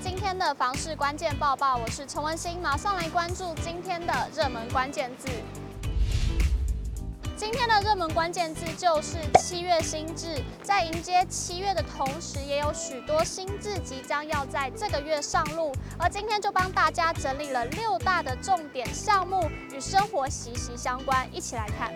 今天的房市关键报报，我是陈文心，马上来关注今天的热门关键字。今天的热门关键字就是七月新制，在迎接七月的同时，也有许多新制即将要在这个月上路。而今天就帮大家整理了六大的重点项目，与生活息息相关，一起来看。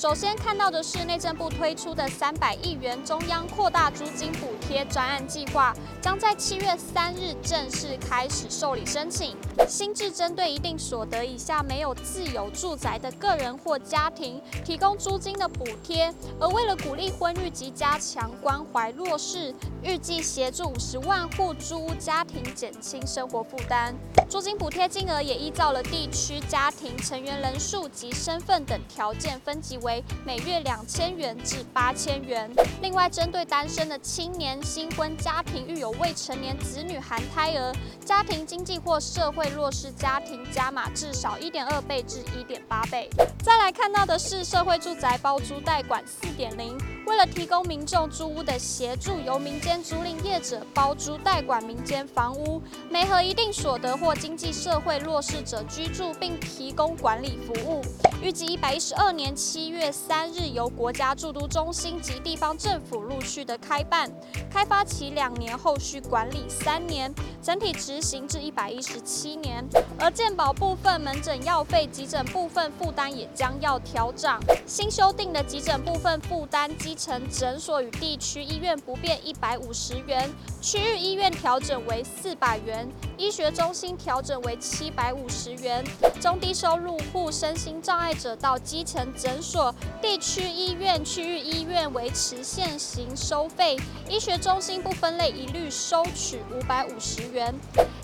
首先看到的是内政部推出的三百亿元中央扩大租金补贴专案计划，将在七月三日正式开始受理申请。新制针对一定所得以下没有自有住宅的个人或家庭，提供租金的补贴。而为了鼓励婚育及加强关怀弱势，预计协助五十万户租屋家庭减轻生活负担。租金补贴金额也依照了地区、家庭成员人数及身份等条件分级为。为每月两千元至八千元。另外，针对单身的青年、新婚家庭、育有未成年子女、含胎儿、家庭经济或社会弱势家庭，加码至少一点二倍至一点八倍。再来看到的是社会住宅包租代管四点零，为了提供民众租屋的协助，由民间租赁业者包租代管民间房屋，每合一定所得或经济社会弱势者居住，并提供管理服务。预计一百一十二年七月三日由国家驻都中心及地方政府陆续的开办，开发期两年，后续管理三年，整体执行至一百一十七年。而健保部分门诊药费、急诊部分负担也将要调整，新修订的急诊部分负担，基层诊所与地区医院不变一百五十元，区域医院调整为四百元，医学中心调整为七百五十元，中低收入户身心障碍。者到基层诊所、地区医院、区域医院维持现行收费，医学中心不分类一律收取五百五十元。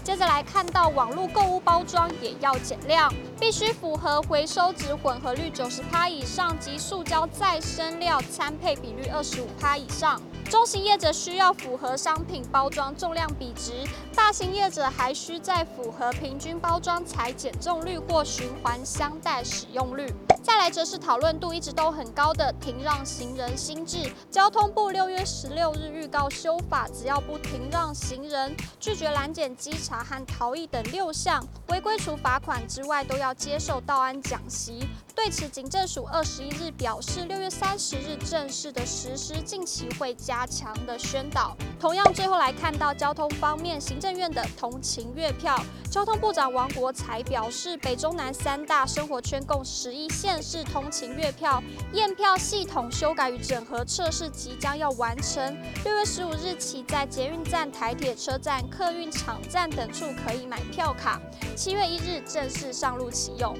接着来看到网络购物包装也要减量，必须符合回收纸混合率九十趴以上及塑胶再生料餐配比率二十五趴以上。中型业者需要符合商品包装重量比值，大型业者还需再符合平均包装裁减重率或循环箱袋使用率。再来则是讨论度一直都很高的停让行人新制，交通部六月十六日预告修法，只要不停让行人、拒绝拦检稽查和逃逸等六项违规，除罚款之外，都要接受道安讲习。对此，警政署二十一日表示，六月三十日正式的实施，近期会加强的宣导。同样，最后来看到交通方面，行政院的同情月票，交通部长王国材表示，北中南三大生活圈共十一县市通勤月票验票系统修改与整合测试即将要完成，六月十五日起，在捷运站、台铁车站、客运场站等处可以买票卡，七月一日正式上路启用。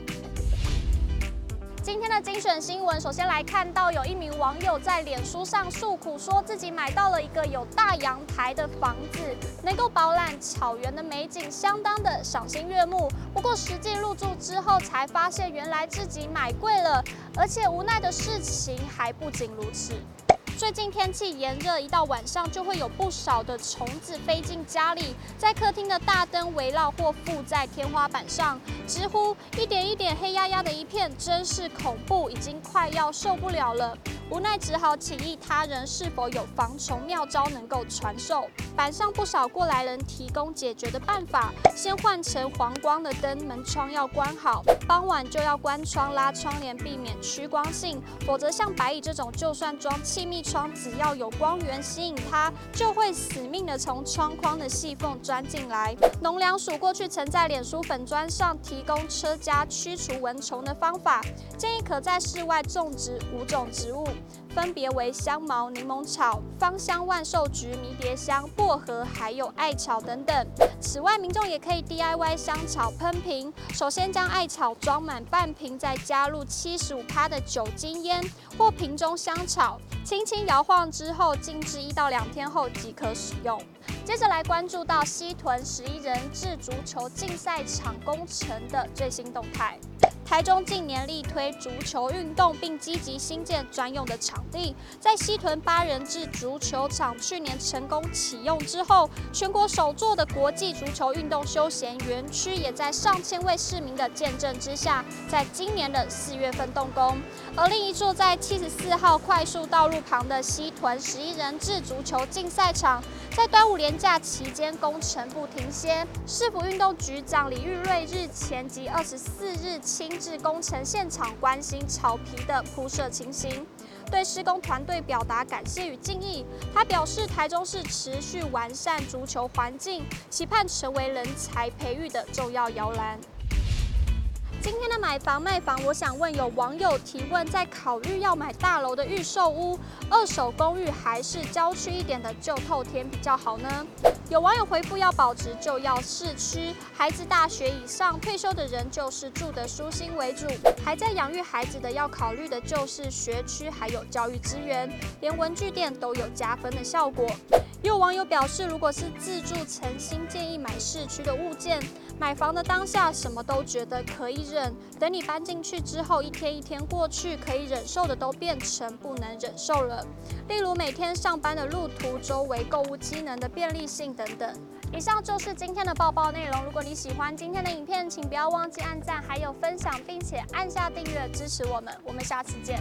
今天的精选新闻，首先来看到有一名网友在脸书上诉苦，说自己买到了一个有大阳台的房子，能够饱览草原的美景，相当的赏心悦目。不过实际入住之后，才发现原来自己买贵了，而且无奈的事情还不仅如此。最近天气炎热，一到晚上就会有不少的虫子飞进家里，在客厅的大灯围绕或附在天花板上，直呼一点一点黑压压的一片，真是恐怖，已经快要受不了了。无奈只好请益他人是否有防虫妙招能够传授。板上不少过来人提供解决的办法：先换成黄光的灯，门窗要关好；傍晚就要关窗拉窗帘，避免趋光性。否则像白蚁这种，就算装气密窗，只要有光源吸引它，就会死命的从窗框的细缝钻进来。农粮署过去曾在脸书粉砖上提供车家驱除蚊虫的方法，建议可在室外种植五种植物。分别为香茅、柠檬草、芳香万寿菊、迷迭香、薄荷，还有艾草等等。此外，民众也可以 DIY 香草喷瓶。首先将艾草装满半瓶，再加入七十五趴的酒精烟或瓶中香草，轻轻摇晃之后静置一到两天后即可使用。接着来关注到西屯十一人制足球竞赛场工程的最新动态。台中近年力推足球运动，并积极新建专用的场地。在西屯八人制足球场去年成功启用之后，全国首座的国际足球运动休闲园区也在上千位市民的见证之下，在今年的四月份动工。而另一座在七十四号快速道路旁的西屯十一人制足球竞赛场，在端午连假期间，工程不停歇。市府运动局长李玉瑞日前及二十四日亲至工程现场关心草皮的铺设情形，对施工团队表达感谢与敬意。他表示，台中市持续完善足球环境，期盼成为人才培育的重要摇篮。今天的买房卖房，我想问有网友提问，在考虑要买大楼的预售屋、二手公寓，还是郊区一点的旧透天比较好呢？有网友回复，要保值就要市区，孩子大学以上退休的人就是住得舒心为主，还在养育孩子的要考虑的就是学区还有教育资源，连文具店都有加分的效果。有网友表示，如果是自住，诚心建议买市区的物件。买房的当下，什么都觉得可以忍，等你搬进去之后，一天一天过去，可以忍受的都变成不能忍受了。例如每天上班的路途、周围购物机能的便利性等等。以上就是今天的报报内容。如果你喜欢今天的影片，请不要忘记按赞，还有分享，并且按下订阅支持我们。我们下次见。